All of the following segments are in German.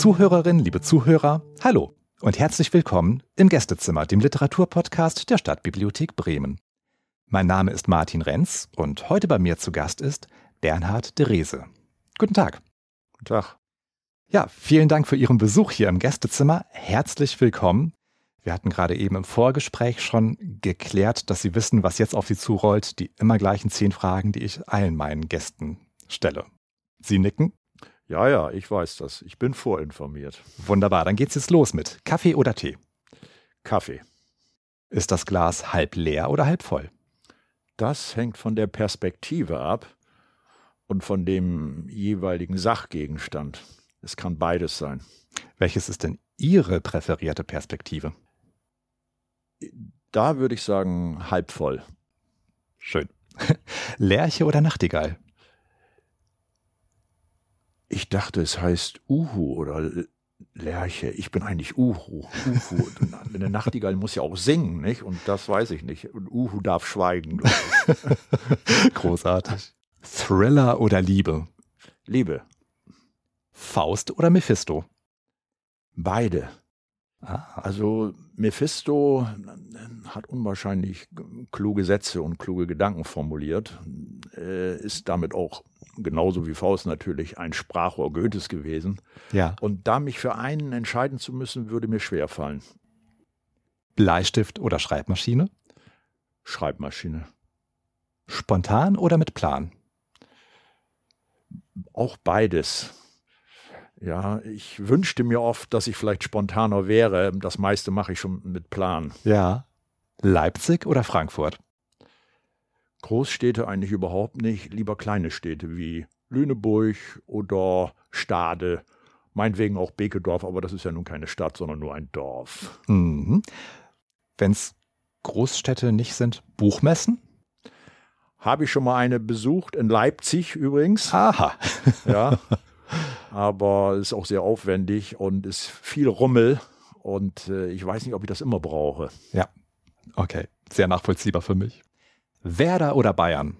Liebe Zuhörerinnen, liebe Zuhörer, hallo und herzlich willkommen im Gästezimmer, dem Literaturpodcast der Stadtbibliothek Bremen. Mein Name ist Martin Renz und heute bei mir zu Gast ist Bernhard Derese. Guten Tag. Guten Tag. Ja, vielen Dank für Ihren Besuch hier im Gästezimmer. Herzlich willkommen. Wir hatten gerade eben im Vorgespräch schon geklärt, dass Sie wissen, was jetzt auf Sie zurollt. Die immer gleichen zehn Fragen, die ich allen meinen Gästen stelle. Sie nicken? Ja, ja, ich weiß das. Ich bin vorinformiert. Wunderbar, dann geht's jetzt los mit Kaffee oder Tee? Kaffee. Ist das Glas halb leer oder halb voll? Das hängt von der Perspektive ab und von dem jeweiligen Sachgegenstand. Es kann beides sein. Welches ist denn Ihre präferierte Perspektive? Da würde ich sagen, halb voll. Schön. Lerche oder Nachtigall? Ich dachte, es heißt Uhu oder Lerche. Ich bin eigentlich Uhu. Uhu. Eine Nachtigall muss ja auch singen, nicht? Und das weiß ich nicht. Und Uhu darf schweigen. Großartig. Thriller oder Liebe? Liebe. Faust oder Mephisto? Beide. Ah. Also Mephisto hat unwahrscheinlich kluge Sätze und kluge Gedanken formuliert, ist damit auch genauso wie Faust natürlich ein Sprachrohr Goethes gewesen. Ja. Und da mich für einen entscheiden zu müssen, würde mir schwer fallen. Bleistift oder Schreibmaschine? Schreibmaschine. Spontan oder mit Plan? Auch beides. Ja, ich wünschte mir oft, dass ich vielleicht spontaner wäre. Das meiste mache ich schon mit Plan. Ja. Leipzig oder Frankfurt? Großstädte eigentlich überhaupt nicht. Lieber kleine Städte wie Lüneburg oder Stade. Meinetwegen auch Bekedorf, aber das ist ja nun keine Stadt, sondern nur ein Dorf. Mhm. Wenn es Großstädte nicht sind, Buchmessen? Habe ich schon mal eine besucht, in Leipzig übrigens. Aha. Ja. aber ist auch sehr aufwendig und ist viel Rummel und äh, ich weiß nicht, ob ich das immer brauche. Ja, okay, sehr nachvollziehbar für mich. Werder oder Bayern?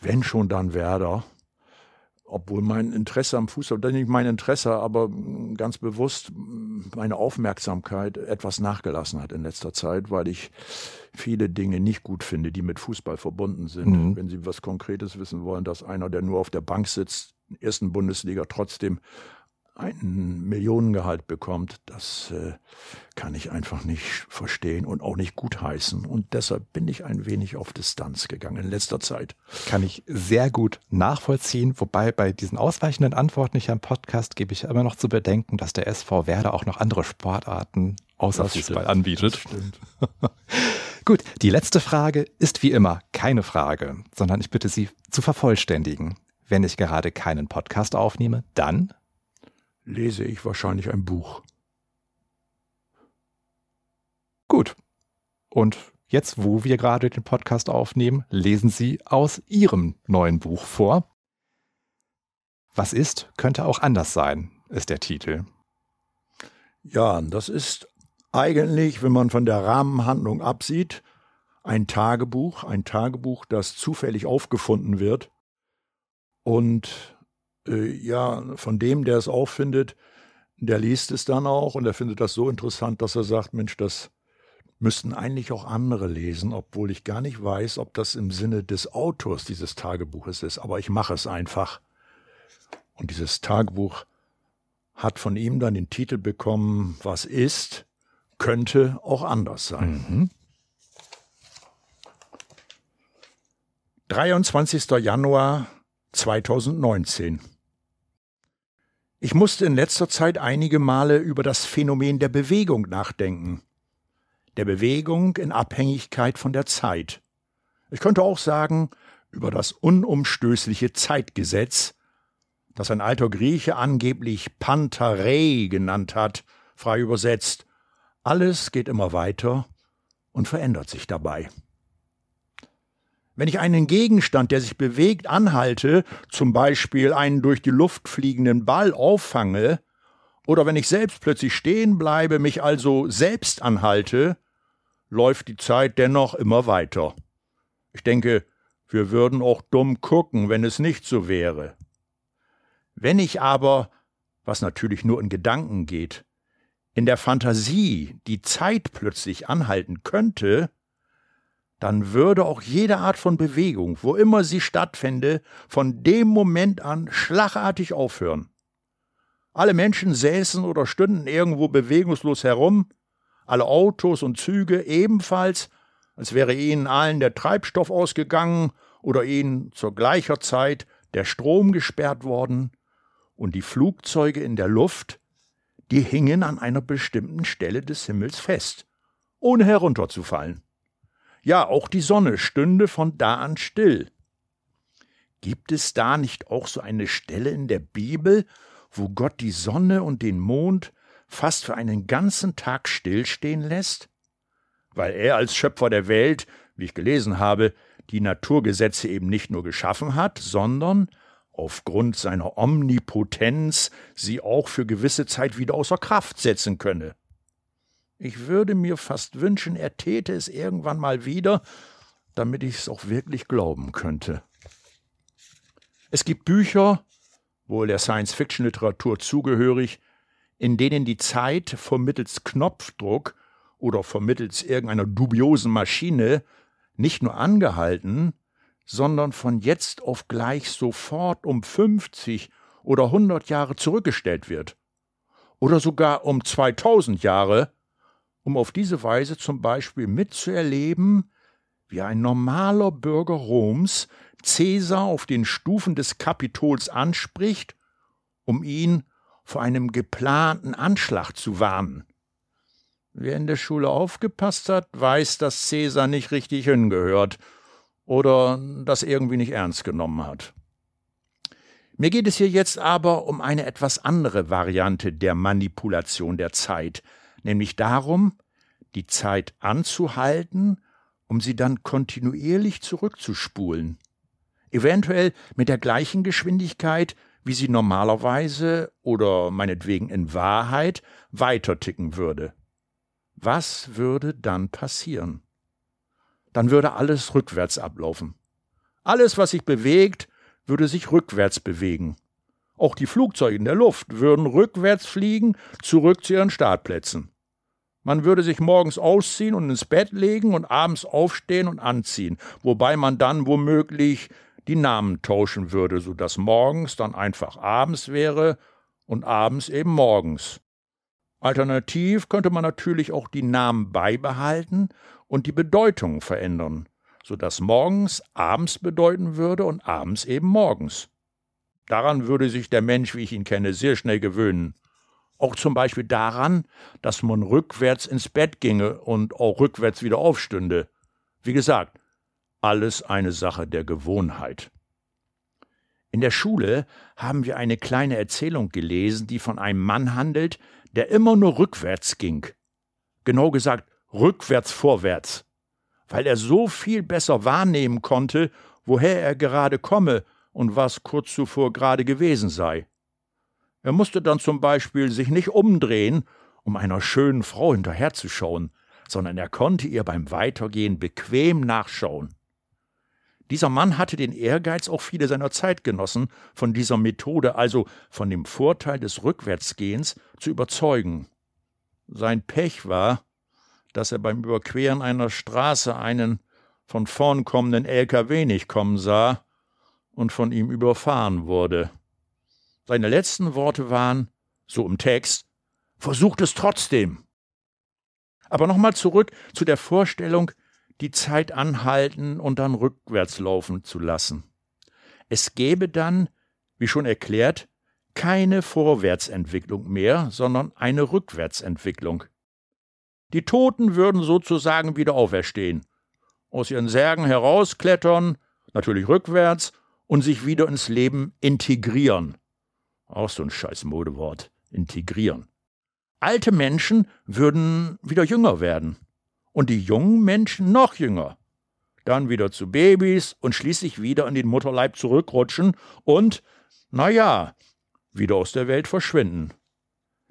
Wenn schon, dann Werder. Obwohl mein Interesse am Fußball, nicht mein Interesse, aber ganz bewusst meine Aufmerksamkeit etwas nachgelassen hat in letzter Zeit, weil ich viele Dinge nicht gut finde, die mit Fußball verbunden sind. Mhm. Wenn Sie was Konkretes wissen wollen, dass einer, der nur auf der Bank sitzt, ersten Bundesliga trotzdem ein Millionengehalt bekommt, das äh, kann ich einfach nicht verstehen und auch nicht gutheißen. Und deshalb bin ich ein wenig auf Distanz gegangen in letzter Zeit. Kann ich sehr gut nachvollziehen, wobei bei diesen ausweichenden Antworten hier im Podcast gebe ich immer noch zu bedenken, dass der SV Werder auch noch andere Sportarten außer das Fußball stimmt, anbietet. Stimmt. gut, die letzte Frage ist wie immer keine Frage, sondern ich bitte Sie zu vervollständigen. Wenn ich gerade keinen Podcast aufnehme, dann lese ich wahrscheinlich ein Buch. Gut. Und jetzt, wo wir gerade den Podcast aufnehmen, lesen Sie aus Ihrem neuen Buch vor. Was ist, könnte auch anders sein, ist der Titel. Ja, das ist eigentlich, wenn man von der Rahmenhandlung absieht, ein Tagebuch, ein Tagebuch, das zufällig aufgefunden wird und äh, ja, von dem, der es auffindet, der liest es dann auch und er findet das so interessant, dass er sagt, Mensch, das müssten eigentlich auch andere lesen, obwohl ich gar nicht weiß, ob das im Sinne des Autors dieses Tagebuches ist. Aber ich mache es einfach. Und dieses Tagebuch hat von ihm dann den Titel bekommen, was ist, könnte auch anders sein. Mhm. 23. Januar 2019. Ich musste in letzter Zeit einige Male über das Phänomen der Bewegung nachdenken. Der Bewegung in Abhängigkeit von der Zeit. Ich könnte auch sagen, über das unumstößliche Zeitgesetz, das ein alter Grieche angeblich Pantarei genannt hat, frei übersetzt. Alles geht immer weiter und verändert sich dabei. Wenn ich einen Gegenstand, der sich bewegt, anhalte, zum Beispiel einen durch die Luft fliegenden Ball auffange, oder wenn ich selbst plötzlich stehen bleibe, mich also selbst anhalte, läuft die Zeit dennoch immer weiter. Ich denke, wir würden auch dumm gucken, wenn es nicht so wäre. Wenn ich aber, was natürlich nur in Gedanken geht, in der Fantasie die Zeit plötzlich anhalten könnte, dann würde auch jede Art von Bewegung, wo immer sie stattfände, von dem Moment an schlagartig aufhören. Alle Menschen säßen oder stünden irgendwo bewegungslos herum, alle Autos und Züge ebenfalls, als wäre ihnen allen der Treibstoff ausgegangen oder ihnen zur gleicher Zeit der Strom gesperrt worden, und die Flugzeuge in der Luft, die hingen an einer bestimmten Stelle des Himmels fest, ohne herunterzufallen. Ja, auch die Sonne stünde von da an still. Gibt es da nicht auch so eine Stelle in der Bibel, wo Gott die Sonne und den Mond fast für einen ganzen Tag stillstehen lässt? Weil er als Schöpfer der Welt, wie ich gelesen habe, die Naturgesetze eben nicht nur geschaffen hat, sondern aufgrund seiner Omnipotenz sie auch für gewisse Zeit wieder außer Kraft setzen könne. Ich würde mir fast wünschen, er täte es irgendwann mal wieder, damit ich es auch wirklich glauben könnte. Es gibt Bücher, wohl der Science-Fiction-Literatur zugehörig, in denen die Zeit vermittels Knopfdruck oder vermittels irgendeiner dubiosen Maschine nicht nur angehalten, sondern von jetzt auf gleich sofort um 50 oder 100 Jahre zurückgestellt wird. Oder sogar um 2000 Jahre, um auf diese Weise zum Beispiel mitzuerleben, wie ein normaler Bürger Roms Cäsar auf den Stufen des Kapitols anspricht, um ihn vor einem geplanten Anschlag zu warnen. Wer in der Schule aufgepasst hat, weiß, dass Cäsar nicht richtig hingehört oder das irgendwie nicht ernst genommen hat. Mir geht es hier jetzt aber um eine etwas andere Variante der Manipulation der Zeit, nämlich darum, die Zeit anzuhalten, um sie dann kontinuierlich zurückzuspulen. Eventuell mit der gleichen Geschwindigkeit, wie sie normalerweise oder meinetwegen in Wahrheit weiterticken würde. Was würde dann passieren? Dann würde alles rückwärts ablaufen. Alles, was sich bewegt, würde sich rückwärts bewegen. Auch die Flugzeuge in der Luft würden rückwärts fliegen, zurück zu ihren Startplätzen. Man würde sich morgens ausziehen und ins Bett legen und abends aufstehen und anziehen, wobei man dann womöglich die Namen tauschen würde, so dass morgens dann einfach abends wäre und abends eben morgens. Alternativ könnte man natürlich auch die Namen beibehalten und die Bedeutung verändern, so dass morgens abends bedeuten würde und abends eben morgens. Daran würde sich der Mensch, wie ich ihn kenne, sehr schnell gewöhnen. Auch zum Beispiel daran, dass man rückwärts ins Bett ginge und auch rückwärts wieder aufstünde. Wie gesagt, alles eine Sache der Gewohnheit. In der Schule haben wir eine kleine Erzählung gelesen, die von einem Mann handelt, der immer nur rückwärts ging. Genau gesagt, rückwärts vorwärts, weil er so viel besser wahrnehmen konnte, woher er gerade komme und was kurz zuvor gerade gewesen sei. Er musste dann zum Beispiel sich nicht umdrehen, um einer schönen Frau hinterherzuschauen, sondern er konnte ihr beim Weitergehen bequem nachschauen. Dieser Mann hatte den Ehrgeiz, auch viele seiner Zeitgenossen von dieser Methode, also von dem Vorteil des Rückwärtsgehens, zu überzeugen. Sein Pech war, dass er beim Überqueren einer Straße einen von vorn kommenden LKW nicht kommen sah und von ihm überfahren wurde. Seine letzten Worte waren, so im Text, versucht es trotzdem. Aber nochmal zurück zu der Vorstellung, die Zeit anhalten und dann rückwärts laufen zu lassen. Es gäbe dann, wie schon erklärt, keine Vorwärtsentwicklung mehr, sondern eine Rückwärtsentwicklung. Die Toten würden sozusagen wieder auferstehen, aus ihren Särgen herausklettern, natürlich rückwärts, und sich wieder ins Leben integrieren. Auch so ein scheiß Modewort, integrieren. Alte Menschen würden wieder jünger werden und die jungen Menschen noch jünger. Dann wieder zu Babys und schließlich wieder in den Mutterleib zurückrutschen und, na ja, wieder aus der Welt verschwinden.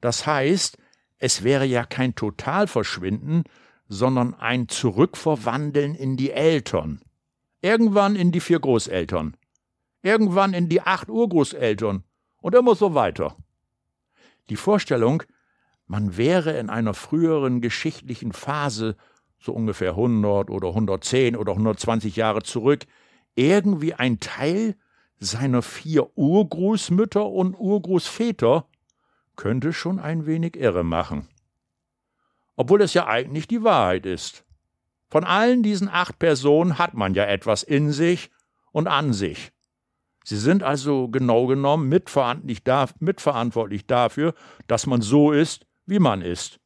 Das heißt, es wäre ja kein Totalverschwinden, sondern ein Zurückverwandeln in die Eltern. Irgendwann in die vier Großeltern. Irgendwann in die acht Urgroßeltern. Und immer so weiter. Die Vorstellung, man wäre in einer früheren geschichtlichen Phase, so ungefähr 100 oder 110 oder 120 Jahre zurück, irgendwie ein Teil seiner vier Urgroßmütter und Urgroßväter, könnte schon ein wenig irre machen. Obwohl es ja eigentlich die Wahrheit ist. Von allen diesen acht Personen hat man ja etwas in sich und an sich. Sie sind also genau genommen mitverantwortlich dafür, dass man so ist, wie man ist,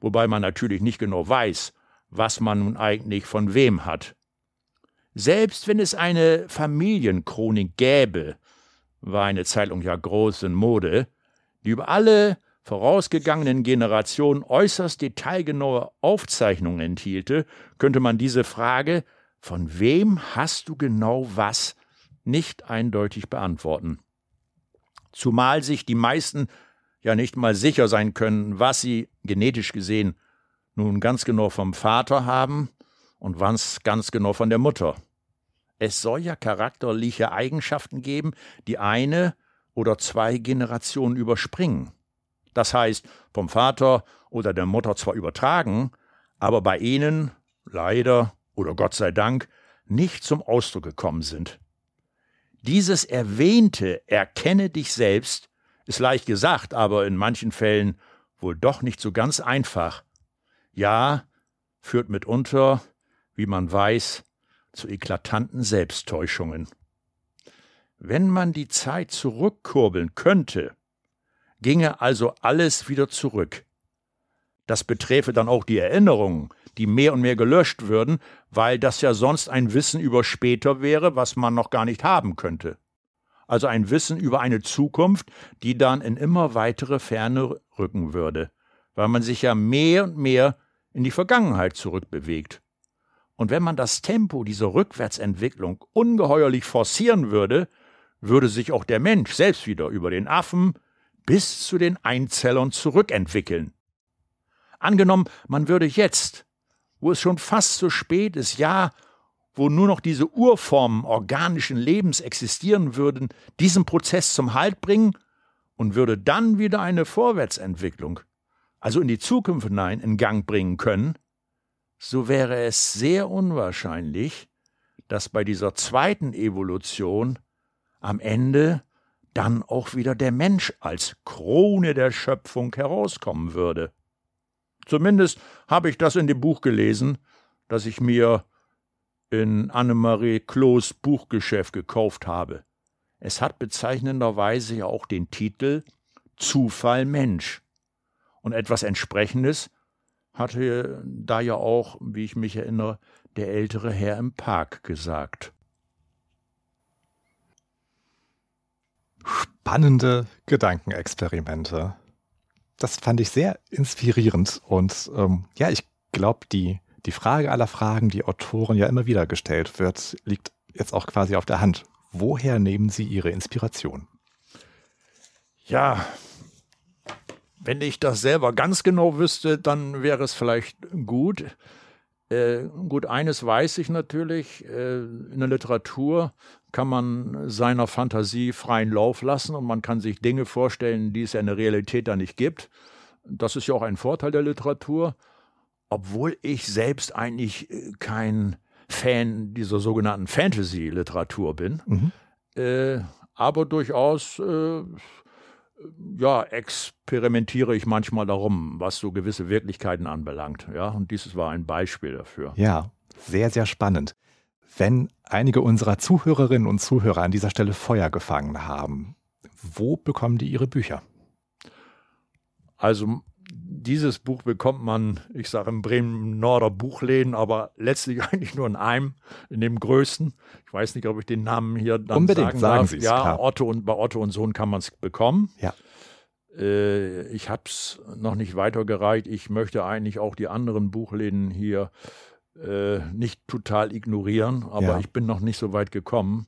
wobei man natürlich nicht genau weiß, was man nun eigentlich von wem hat. Selbst wenn es eine Familienchronik gäbe, war eine Zeitung ja groß in Mode, die über alle vorausgegangenen Generationen äußerst detailgenaue Aufzeichnungen enthielte, könnte man diese Frage, von wem hast du genau was, nicht eindeutig beantworten. Zumal sich die meisten ja nicht mal sicher sein können, was sie genetisch gesehen nun ganz genau vom Vater haben und was ganz genau von der Mutter. Es soll ja charakterliche Eigenschaften geben, die eine oder zwei Generationen überspringen. Das heißt, vom Vater oder der Mutter zwar übertragen, aber bei ihnen leider oder Gott sei Dank nicht zum Ausdruck gekommen sind. Dieses erwähnte Erkenne dich selbst ist leicht gesagt, aber in manchen Fällen wohl doch nicht so ganz einfach. Ja, führt mitunter, wie man weiß, zu eklatanten Selbsttäuschungen. Wenn man die Zeit zurückkurbeln könnte, ginge also alles wieder zurück. Das beträfe dann auch die Erinnerungen, die mehr und mehr gelöscht würden, weil das ja sonst ein Wissen über später wäre, was man noch gar nicht haben könnte also ein Wissen über eine Zukunft, die dann in immer weitere Ferne rücken würde, weil man sich ja mehr und mehr in die Vergangenheit zurückbewegt. Und wenn man das Tempo dieser Rückwärtsentwicklung ungeheuerlich forcieren würde, würde sich auch der Mensch selbst wieder über den Affen bis zu den Einzellern zurückentwickeln. Angenommen, man würde jetzt, wo es schon fast zu spät ist, ja, wo nur noch diese Urformen organischen Lebens existieren würden, diesen Prozess zum Halt bringen und würde dann wieder eine Vorwärtsentwicklung, also in die Zukunft hinein, in Gang bringen können, so wäre es sehr unwahrscheinlich, dass bei dieser zweiten Evolution am Ende dann auch wieder der Mensch als Krone der Schöpfung herauskommen würde. Zumindest habe ich das in dem Buch gelesen, das ich mir in Annemarie Klos Buchgeschäft gekauft habe. Es hat bezeichnenderweise ja auch den Titel Zufall Mensch. Und etwas Entsprechendes hatte da ja auch, wie ich mich erinnere, der ältere Herr im Park gesagt. Spannende Gedankenexperimente. Das fand ich sehr inspirierend und ähm, ja, ich glaube, die die Frage aller Fragen, die Autoren ja immer wieder gestellt wird, liegt jetzt auch quasi auf der Hand. Woher nehmen Sie Ihre Inspiration? Ja, wenn ich das selber ganz genau wüsste, dann wäre es vielleicht gut. Äh, gut, eines weiß ich natürlich, äh, in der Literatur kann man seiner Fantasie freien Lauf lassen und man kann sich Dinge vorstellen, die es ja in der Realität da nicht gibt. Das ist ja auch ein Vorteil der Literatur obwohl ich selbst eigentlich äh, kein Fan dieser sogenannten Fantasy-Literatur bin, mhm. äh, aber durchaus äh, ja, experimentiere ich manchmal darum, was so gewisse Wirklichkeiten anbelangt. Ja, und dieses war ein Beispiel dafür. Ja, sehr, sehr spannend. Wenn einige unserer Zuhörerinnen und Zuhörer an dieser Stelle Feuer gefangen haben, wo bekommen die ihre Bücher? Also dieses Buch bekommt man, ich sage im Bremen-Norder Buchläden, aber letztlich eigentlich nur in einem, in dem größten. Ich weiß nicht, ob ich den Namen hier dann Unbedingt, sagen, sagen darf. Sie es. Ja, klar. Otto und bei Otto und Sohn kann man es bekommen. Ja. Äh, ich habe es noch nicht weitergereicht. Ich möchte eigentlich auch die anderen Buchläden hier äh, nicht total ignorieren, aber ja. ich bin noch nicht so weit gekommen.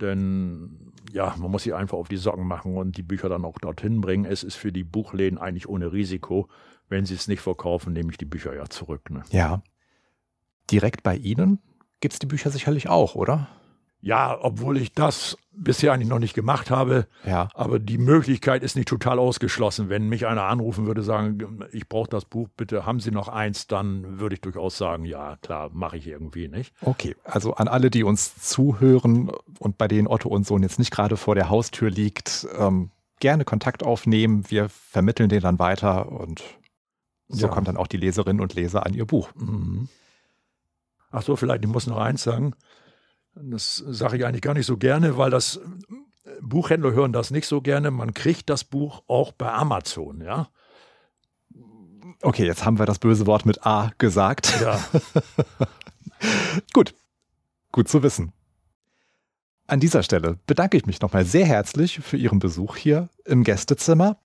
Denn ja, man muss sich einfach auf die Socken machen und die Bücher dann auch dorthin bringen. Es ist für die Buchläden eigentlich ohne Risiko. Wenn sie es nicht verkaufen, nehme ich die Bücher ja zurück. Ne? Ja. Direkt bei Ihnen gibt es die Bücher sicherlich auch, oder? Ja, obwohl ich das bisher eigentlich noch nicht gemacht habe. Ja. Aber die Möglichkeit ist nicht total ausgeschlossen. Wenn mich einer anrufen würde, sagen, ich brauche das Buch, bitte haben Sie noch eins, dann würde ich durchaus sagen, ja, klar, mache ich irgendwie nicht. Okay, also an alle, die uns zuhören und bei denen Otto und Sohn jetzt nicht gerade vor der Haustür liegt, ähm, gerne Kontakt aufnehmen. Wir vermitteln den dann weiter und so Ja. kommt dann auch die Leserinnen und Leser an ihr Buch. Mhm. Ach so, vielleicht, ich muss noch eins sagen. Das sage ich eigentlich gar nicht so gerne, weil das äh, Buchhändler hören das nicht so gerne. Man kriegt das Buch auch bei Amazon, ja. Okay, jetzt haben wir das böse Wort mit A gesagt. Ja, Gut, gut zu wissen. An dieser Stelle bedanke ich mich nochmal sehr herzlich für Ihren Besuch hier im Gästezimmer.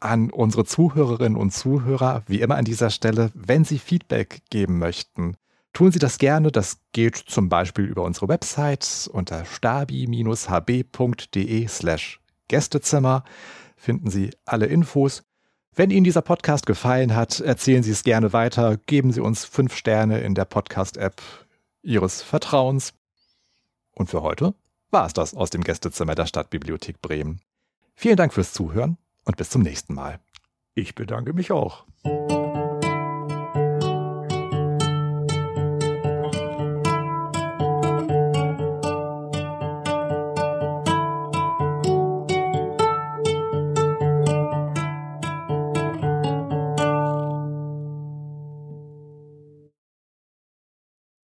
An unsere Zuhörerinnen und Zuhörer, wie immer an dieser Stelle, wenn Sie Feedback geben möchten, tun Sie das gerne. Das geht zum Beispiel über unsere Website unter stabi-hb.de slash Gästezimmer. Finden Sie alle Infos. Wenn Ihnen dieser Podcast gefallen hat, erzählen Sie es gerne weiter. Geben Sie uns fünf Sterne in der Podcast-App Ihres Vertrauens. Und für heute war es das aus dem Gästezimmer der Stadtbibliothek Bremen. Vielen Dank fürs Zuhören und bis zum nächsten Mal. ich bedanke mich auch.